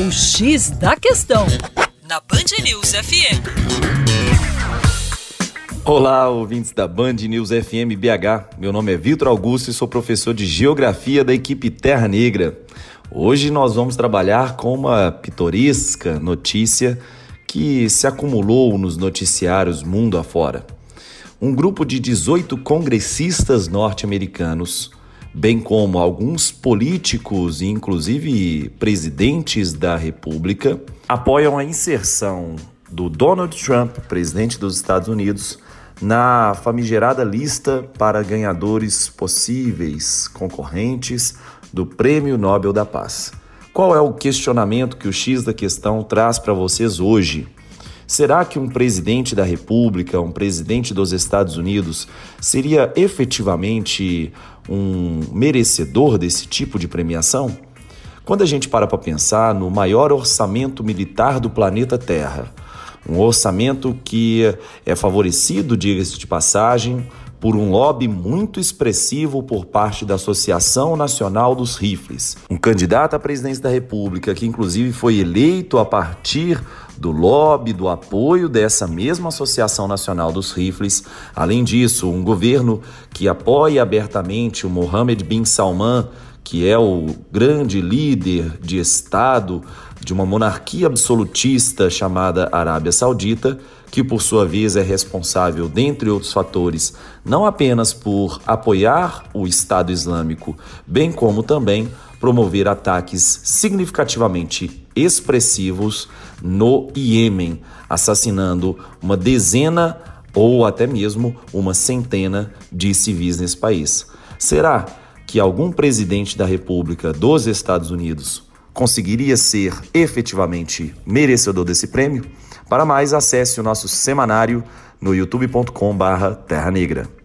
O X da Questão, na Band News FM. Olá, ouvintes da Band News FM BH. Meu nome é Vitor Augusto e sou professor de Geografia da equipe Terra Negra. Hoje nós vamos trabalhar com uma pitoresca notícia que se acumulou nos noticiários mundo afora. Um grupo de 18 congressistas norte-americanos bem como alguns políticos e inclusive presidentes da República, apoiam a inserção do Donald Trump, presidente dos Estados Unidos, na famigerada lista para ganhadores possíveis concorrentes do Prêmio Nobel da Paz. Qual é o questionamento que o X da questão traz para vocês hoje? Será que um presidente da República, um presidente dos Estados Unidos, seria efetivamente um merecedor desse tipo de premiação? Quando a gente para para pensar no maior orçamento militar do planeta Terra, um orçamento que é favorecido, diga-se de passagem, por um lobby muito expressivo por parte da Associação Nacional dos Rifles. Um candidato à presidência da República que, inclusive, foi eleito a partir do lobby, do apoio dessa mesma Associação Nacional dos Rifles. Além disso, um governo que apoia abertamente o Mohammed bin Salman, que é o grande líder de Estado de uma monarquia absolutista chamada Arábia Saudita, que por sua vez é responsável, dentre outros fatores, não apenas por apoiar o Estado Islâmico, bem como também promover ataques significativamente expressivos no Iêmen, assassinando uma dezena ou até mesmo uma centena de civis nesse país. Será que algum presidente da República dos Estados Unidos conseguiria ser efetivamente merecedor desse prêmio? Para mais, acesse o nosso semanário no youtube.com/terra negra.